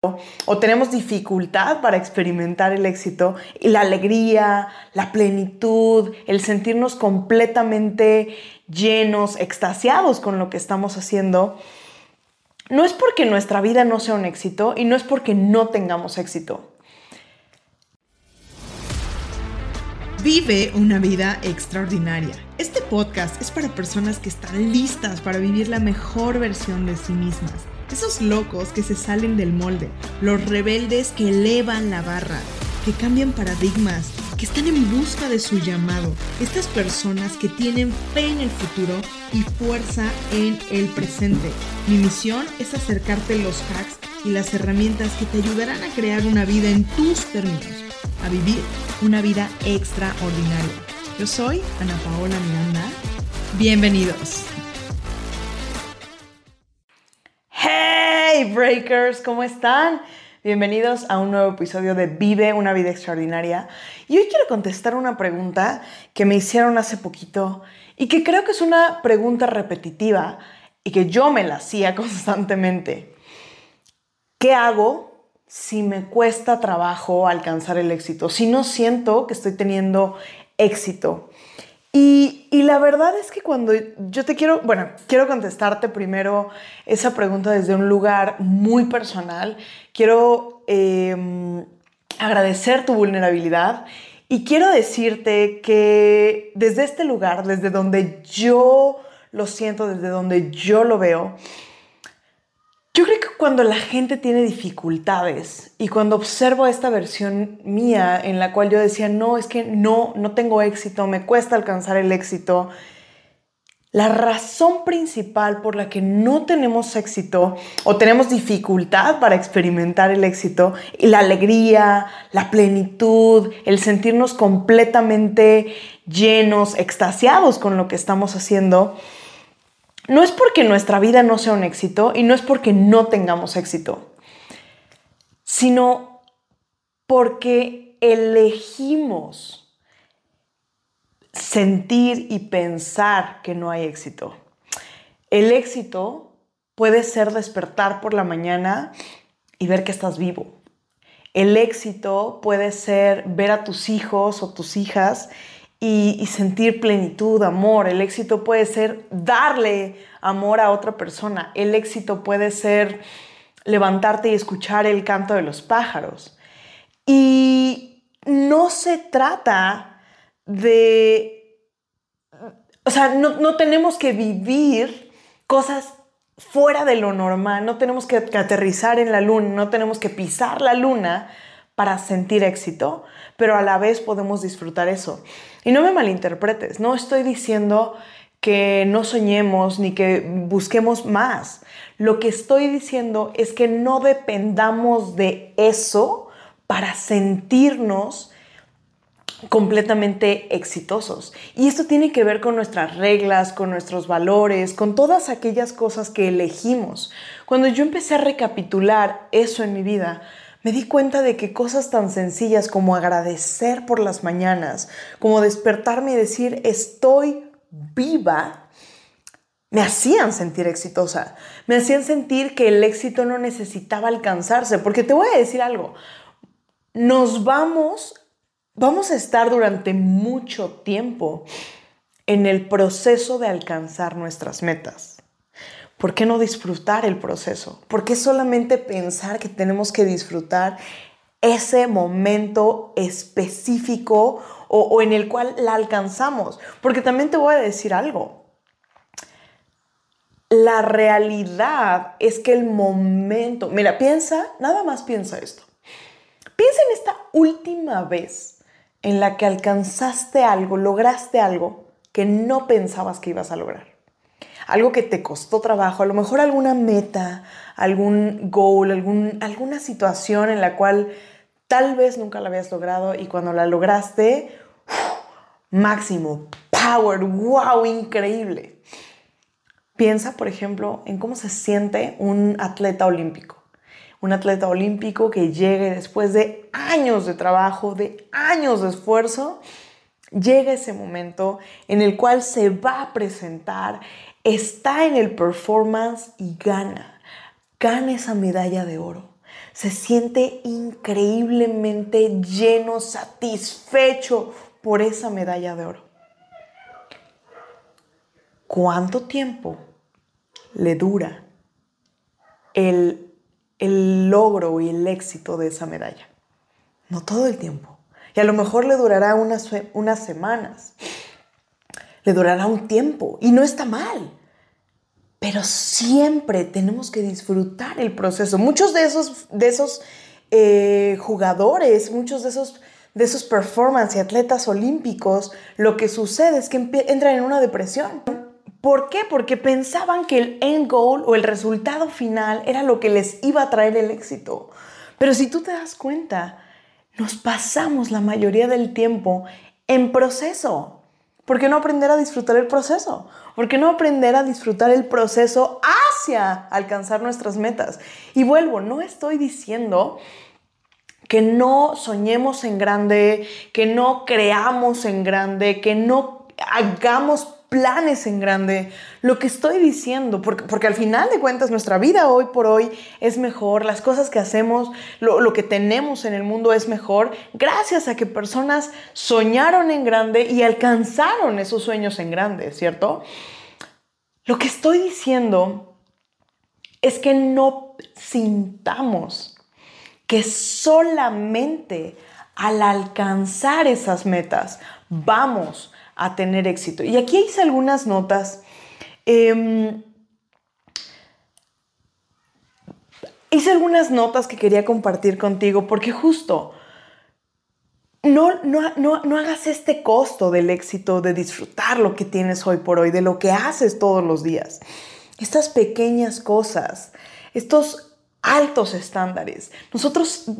o tenemos dificultad para experimentar el éxito y la alegría, la plenitud, el sentirnos completamente llenos, extasiados con lo que estamos haciendo, no es porque nuestra vida no sea un éxito y no es porque no tengamos éxito. Vive una vida extraordinaria. Este podcast es para personas que están listas para vivir la mejor versión de sí mismas. Esos locos que se salen del molde, los rebeldes que elevan la barra, que cambian paradigmas, que están en busca de su llamado. Estas personas que tienen fe en el futuro y fuerza en el presente. Mi misión es acercarte los hacks y las herramientas que te ayudarán a crear una vida en tus términos, a vivir una vida extraordinaria. Yo soy Ana Paola Miranda. Bienvenidos. Hey Breakers, ¿cómo están? Bienvenidos a un nuevo episodio de Vive una vida extraordinaria. Y hoy quiero contestar una pregunta que me hicieron hace poquito y que creo que es una pregunta repetitiva y que yo me la hacía constantemente. ¿Qué hago si me cuesta trabajo alcanzar el éxito, si no siento que estoy teniendo éxito. Y, la verdad es que cuando yo te quiero, bueno, quiero contestarte primero esa pregunta desde un lugar muy personal, quiero em, agradecer tu vulnerabilidad y quiero decirte que desde este lugar, desde donde yo lo siento, desde donde yo lo veo, yo creo que cuando la gente tiene dificultades y cuando observo esta versión mía en la cual yo decía, no, es que no, no tengo éxito, me cuesta alcanzar el éxito, la razón principal por la que no tenemos éxito o tenemos dificultad para experimentar el éxito y la alegría, la plenitud, el sentirnos completamente llenos, extasiados con lo que estamos haciendo, no es porque nuestra vida no sea un éxito y no es porque no tengamos éxito, sino porque elegimos sentir y pensar que no hay éxito. El éxito puede ser despertar por la mañana y ver que estás vivo. El éxito puede ser ver a tus hijos o tus hijas y, sentir plenitud, amor. El éxito puede ser darle amor a otra persona. El éxito puede ser levantarte y escuchar el canto de los pájaros. Y no se trata de, o sea, no, no tenemos que vivir cosas fuera de lo normal, no tenemos que aterrizar en la luna, no tenemos que pisar la luna para sentir éxito, pero a la vez podemos disfrutar eso. Y no me malinterpretes, no estoy diciendo que no soñemos ni que busquemos más. Lo que estoy diciendo es que no dependamos de eso para sentirnos completamente exitosos. Y esto tiene que ver con nuestras reglas, con nuestros valores, con todas aquellas cosas que elegimos. Cuando yo empecé a recapitular eso en mi vida, me di cuenta de que cosas tan sencillas como agradecer por las mañanas, como despertarme y decir estoy viva, me hacían sentir exitosa, me hacían sentir que el éxito no necesitaba alcanzarse, porque te voy a decir algo, nos vamos, vamos a estar durante mucho tiempo en el proceso de alcanzar nuestras metas. ¿Por qué no disfrutar el proceso? ¿Por qué solamente pensar que tenemos que disfrutar ese momento específico o, en el cual la alcanzamos? Porque también te voy a decir algo. La realidad es que el momento, mira, piensa, nada más piensa esto. Piensa en esta última vez en la que alcanzaste algo, lograste algo que no pensabas que ibas a lograr algo que te costó trabajo, a lo mejor alguna meta, algún goal, algún, alguna situación en la cual tal vez nunca la habías logrado y cuando la lograste, máximo, power, wow, increíble. Piensa, por ejemplo, en cómo se siente un atleta olímpico. Un atleta olímpico que llegue después de años de trabajo, de años de esfuerzo, llega ese momento en el cual se va a presentar está en el performance y gana. Gana esa medalla de oro. se siente increíblemente lleno, satisfecho por esa medalla de oro. ¿Cuánto tiempo le dura el, logro y el éxito de esa medalla? No todo el tiempo. Y a lo mejor le durará unas, unas semanas, le durará un tiempo y no está mal. Pero siempre tenemos que disfrutar el proceso. Muchos de esos, de esos eh, jugadores, muchos de esos, de esos performance y atletas olímpicos, lo que sucede es que entran en una depresión. ¿Por qué? Porque pensaban que el end goal o el resultado final era lo que les iba a traer el éxito. Pero si tú te das cuenta, nos pasamos la mayoría del tiempo en proceso. ¿Por qué no aprender a disfrutar el proceso? ¿Por qué no aprender a disfrutar el proceso hacia alcanzar nuestras metas? Y vuelvo, no estoy diciendo que no soñemos en grande, que no creamos en grande, que no hagamos planes en grande. Lo que estoy diciendo, porque, porque, al final de cuentas nuestra vida hoy por hoy es mejor, las cosas que hacemos, lo, lo que tenemos en el mundo es mejor, gracias a que personas soñaron en grande y alcanzaron esos sueños en grande, ¿cierto? Lo que estoy diciendo es que no sintamos que solamente al alcanzar esas metas vamos a tener éxito. Y aquí hice algunas notas. Em, hice algunas notas que quería compartir contigo porque justo no, no, no, hagas este costo del éxito, de disfrutar lo que tienes hoy por hoy, de lo que haces todos los días. Estas pequeñas cosas, estos altos estándares. Nosotros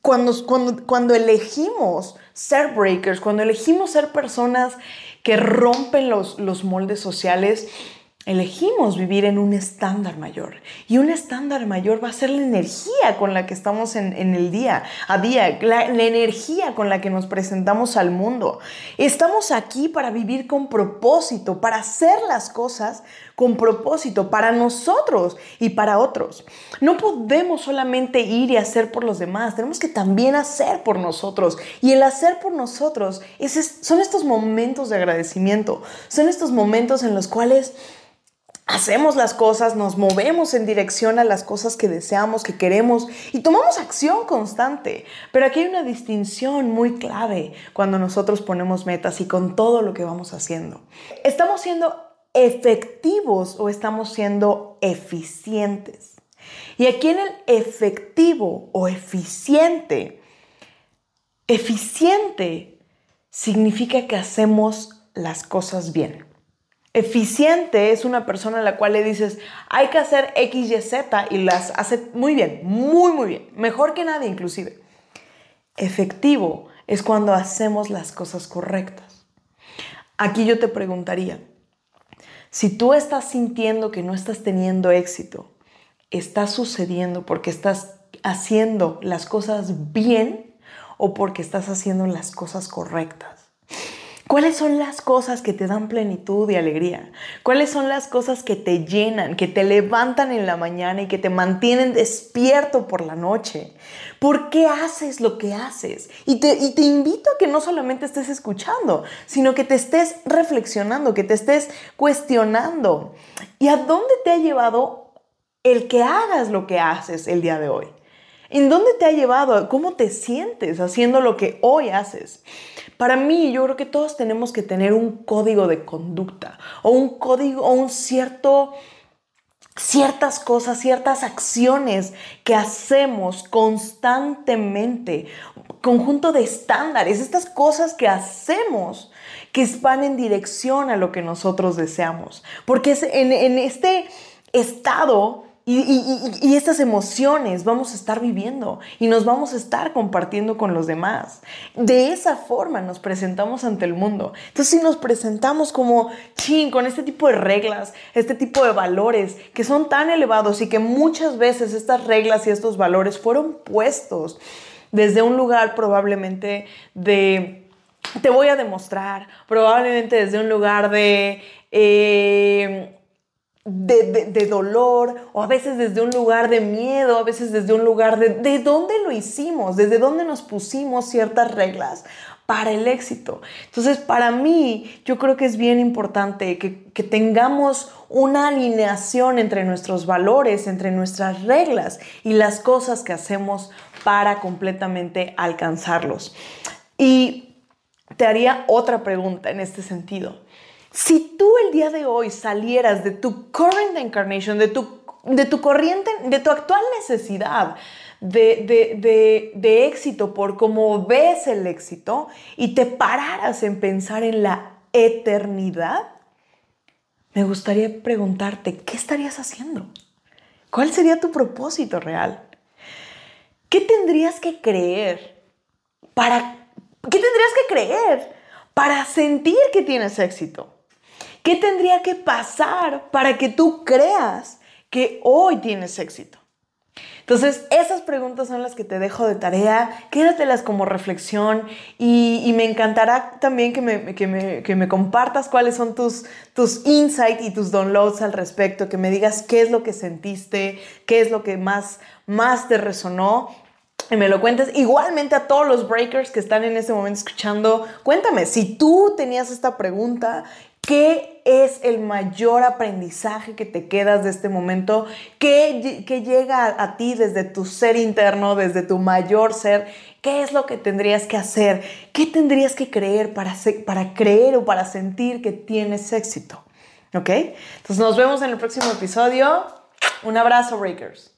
cuando, cuando, cuando elegimos ser breakers, cuando elegimos ser personas que rompen los, los moldes sociales, elegimos vivir en un estándar mayor. Y un estándar mayor va a ser la energía con la que estamos en, el día a día, la, energía con la que nos presentamos al mundo. Estamos aquí para vivir con propósito, para hacer las cosas con propósito para nosotros y para otros. No podemos solamente ir y hacer por los demás, tenemos que también hacer por nosotros. Y el hacer por nosotros son estos momentos de agradecimiento, son estos momentos en los cuales hacemos las cosas, nos movemos en dirección a las cosas que deseamos, que queremos y tomamos acción constante. Pero aquí hay una distinción muy clave cuando nosotros ponemos metas y con todo lo que vamos haciendo. ¿Estamos siendo efectivos o estamos siendo eficientes? Y aquí en el efectivo o eficiente, eficiente significa que hacemos las cosas bien. Eficiente es una persona a la cual le dices, hay que hacer X, Y, Z y las hace muy bien, muy, muy bien, mejor que nadie inclusive. Efectivo es cuando hacemos las cosas correctas. Aquí yo te preguntaría, si tú estás sintiendo que no estás teniendo éxito, ¿está sucediendo porque estás haciendo las cosas bien o porque estás haciendo las cosas correctas? ¿Cuáles son las cosas que te dan plenitud y alegría? ¿Cuáles son las cosas que te llenan, que te levantan en la mañana y que te mantienen despierto por la noche? ¿Por qué haces lo que haces? Y te, y te invito a que no solamente estés escuchando, sino que te estés reflexionando, que te estés cuestionando. ¿Y a dónde te ha llevado el que hagas lo que haces el día de hoy? ¿En dónde te ha llevado? ¿Cómo te sientes haciendo lo que hoy haces? Para mí, yo creo que todos tenemos que tener un código de conducta o un código o un cierto ciertas cosas, ciertas acciones que hacemos constantemente, conjunto de estándares, estas cosas que hacemos que van en dirección a lo que nosotros deseamos. Porque en, en este estado y, estas emociones vamos a estar viviendo y nos vamos a estar compartiendo con los demás. De esa forma nos presentamos ante el mundo. Entonces, si nos presentamos como, ching, con este tipo de reglas, este tipo de valores que son tan elevados y que muchas veces estas reglas y estos valores fueron puestos desde un lugar probablemente de, te voy a demostrar, probablemente desde un lugar de... Eh, de, dolor o a veces desde un lugar de miedo, a veces desde un lugar de... ¿De dónde lo hicimos? ¿Desde dónde nos pusimos ciertas reglas? para el éxito. Entonces, para mí, yo creo que es bien importante que, que, tengamos una alineación entre nuestros valores, entre nuestras reglas y las cosas que hacemos para completamente alcanzarlos. Y te haría otra pregunta en este sentido. Si tú el día de hoy salieras de tu current incarnation, de tu, de tu corriente, de tu actual necesidad, de, éxito, por cómo ves el éxito, y te pararas en pensar en la eternidad, me gustaría preguntarte, ¿qué estarías haciendo? ¿Cuál sería tu propósito real? ¿Qué tendrías que creer para qué tendrías que creer para sentir que tienes éxito? ¿Qué tendría que pasar para que tú creas que hoy tienes éxito? Entonces, esas preguntas son las que te dejo de tarea, quédatelas como reflexión y, me encantará también que me, que, me, compartas cuáles son tus, tus insights y tus downloads al respecto, que me digas qué es lo que sentiste, qué es lo que más, más te resonó y me lo cuentes. Igualmente a todos los breakers que están en este momento escuchando, cuéntame, si tú tenías esta pregunta ¿Qué es el mayor aprendizaje que te quedas de este momento? ¿Qué, llega a, ti desde tu ser interno, desde tu mayor ser? ¿Qué es lo que tendrías que hacer? ¿Qué tendrías que creer para, para creer o para sentir que tienes éxito? ¿Ok? Entonces nos vemos en el próximo episodio. Un abrazo, Breakers.